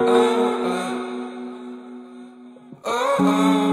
oh, oh, oh. oh.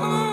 Oh.